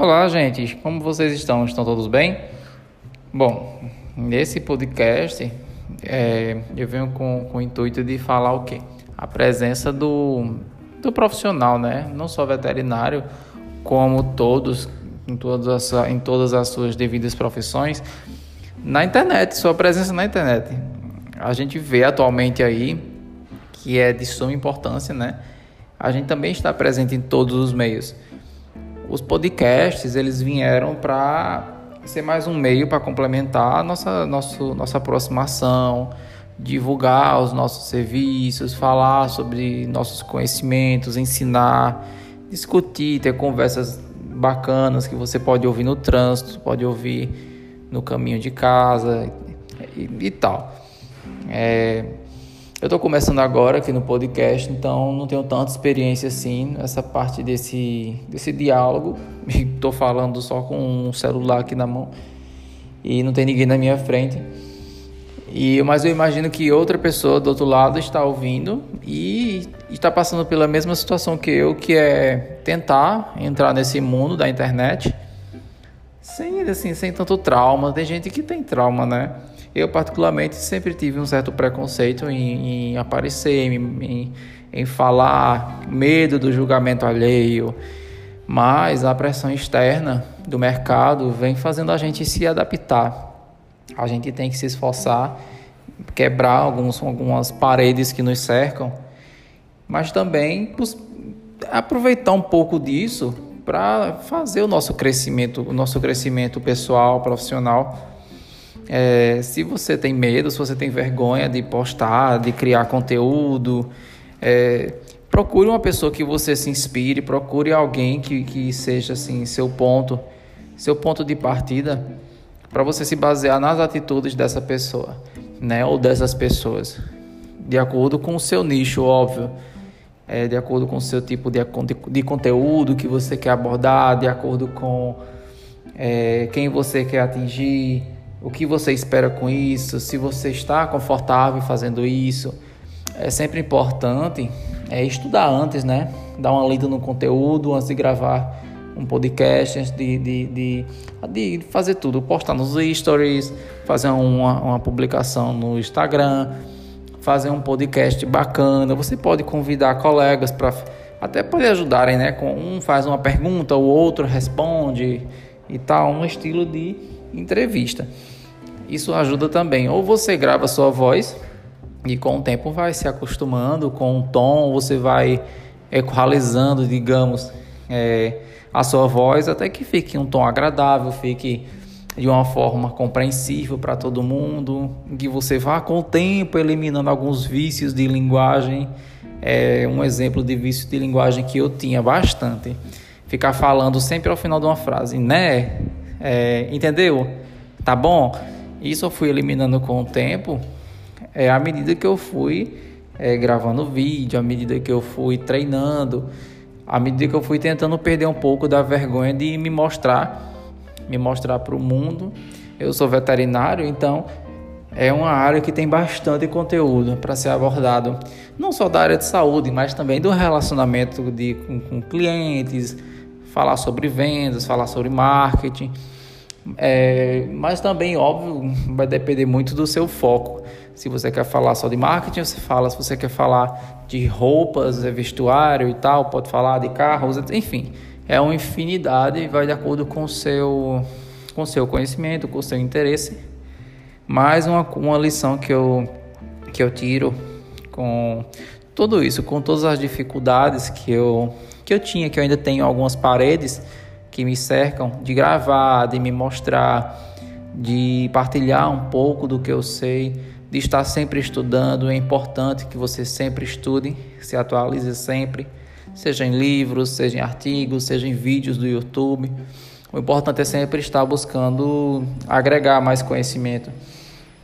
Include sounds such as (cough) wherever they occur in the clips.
Olá, gente. Como vocês estão? Estão todos bem? Bom, nesse podcast é, eu venho com, com o intuito de falar o quê? A presença do, do profissional, né? Não só veterinário, como todos, em todas, as, em todas as suas devidas profissões, na internet, sua presença na internet. A gente vê atualmente aí que é de suma importância, né? A gente também está presente em todos os meios. Os podcasts, eles vieram para ser mais um meio para complementar nossa, nosso, nossa aproximação, divulgar os nossos serviços, falar sobre nossos conhecimentos, ensinar, discutir, ter conversas bacanas que você pode ouvir no trânsito, pode ouvir no caminho de casa e, e tal. É, eu estou começando agora aqui no podcast, então não tenho tanta experiência assim nessa parte desse, desse diálogo. (laughs) Estou falando só com um celular aqui na mão e não tem ninguém na minha frente. E, mas eu imagino que outra pessoa do outro lado está ouvindo e está passando pela mesma situação que eu, que é tentar entrar nesse mundo da internet sem assim, sem tanto trauma. Tem gente que tem trauma, né? Eu, particularmente, sempre tive um certo preconceito em, em aparecer, em, em, em falar, medo do julgamento alheio, mas a pressão externa do mercado vem fazendo a gente se adaptar. A gente tem que se esforçar, quebrar alguns, algumas paredes que nos cercam, mas também aproveitar um pouco disso para fazer o nosso crescimento, o nosso crescimento pessoal, profissional é, se você tem medo, se você tem vergonha de postar, de criar conteúdo, é, procure uma pessoa que você se inspire, procure alguém que, que seja assim seu ponto, seu ponto de partida, para você se basear nas atitudes dessa pessoa, né, ou dessas pessoas, de acordo com o seu nicho, óbvio. É, de acordo com o seu tipo de, de conteúdo que você quer abordar, de acordo com é, quem você quer atingir, o que você espera com isso, se você está confortável fazendo isso. É sempre importante é, estudar antes, né? Dar uma lida no conteúdo antes de gravar um podcast, antes de, de, de, de fazer tudo. Postar nos stories, fazer uma, uma publicação no Instagram, fazer um podcast bacana. Você pode convidar colegas para até poder ajudarem, né? Um faz uma pergunta, o outro responde e tal, um estilo de entrevista. Isso ajuda também. Ou você grava sua voz e com o tempo vai se acostumando com o tom, você vai equalizando, digamos, é, a sua voz até que fique um tom agradável, fique de uma forma compreensível para todo mundo, que você vá com o tempo eliminando alguns vícios de linguagem. É um exemplo de vício de linguagem que eu tinha bastante. Ficar falando sempre ao final de uma frase, né? É, entendeu? Tá bom? Isso eu fui eliminando com o tempo, é, à medida que eu fui é, gravando vídeo, à medida que eu fui treinando, à medida que eu fui tentando perder um pouco da vergonha de me mostrar, me mostrar para o mundo. Eu sou veterinário, então é uma área que tem bastante conteúdo para ser abordado, não só da área de saúde, mas também do relacionamento de, com, com clientes, falar sobre vendas, falar sobre marketing. É, mas também, óbvio, vai depender muito do seu foco. Se você quer falar só de marketing, você fala. Se você quer falar de roupas, é vestuário e tal, pode falar de carros, enfim. É uma infinidade e vai de acordo com o seu, com seu conhecimento, com o seu interesse. Mais uma, uma lição que eu, que eu tiro com tudo isso, com todas as dificuldades que eu, que eu tinha, que eu ainda tenho algumas paredes que me cercam, de gravar, de me mostrar, de partilhar um pouco do que eu sei, de estar sempre estudando. É importante que você sempre estude, se atualize sempre, seja em livros, seja em artigos, seja em vídeos do YouTube. O importante é sempre estar buscando agregar mais conhecimento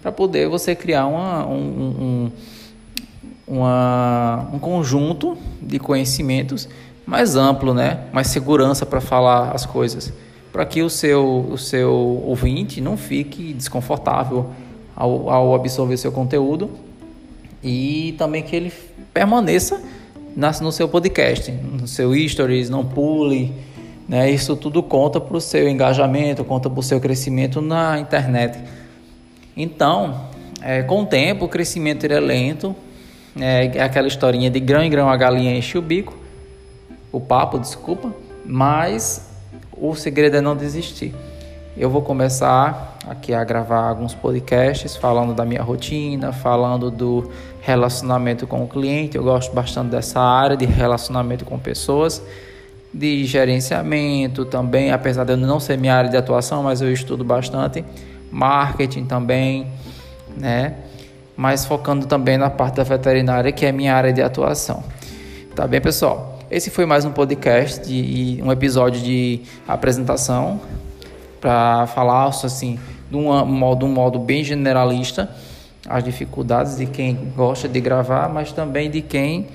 para poder você criar uma, um, um, uma, um conjunto de conhecimentos mais amplo, né? Mais segurança para falar as coisas, para que o seu o seu ouvinte não fique desconfortável ao, ao absorver seu conteúdo e também que ele permaneça no seu podcast, no seu stories, não pule, Né? Isso tudo conta para o seu engajamento, conta para o seu crescimento na internet. Então, é, com o tempo, o crescimento é lento. É, é aquela historinha de grão em grão a galinha enche o bico. O papo, desculpa. Mas o segredo é não desistir. Eu vou começar aqui a gravar alguns podcasts falando da minha rotina, falando do relacionamento com o cliente. Eu gosto bastante dessa área de relacionamento com pessoas, de gerenciamento também, apesar de eu não ser minha área de atuação, mas eu estudo bastante. Marketing também, né? Mas focando também na parte da veterinária, que é minha área de atuação. Tá bem, pessoal? Esse foi mais um podcast e um episódio de apresentação para falar assim de um modo, um modo bem generalista as dificuldades de quem gosta de gravar, mas também de quem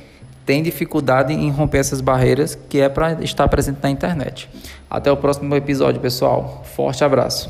tem dificuldade em romper essas barreiras que é para estar presente na internet. Até o próximo episódio, pessoal. Forte abraço.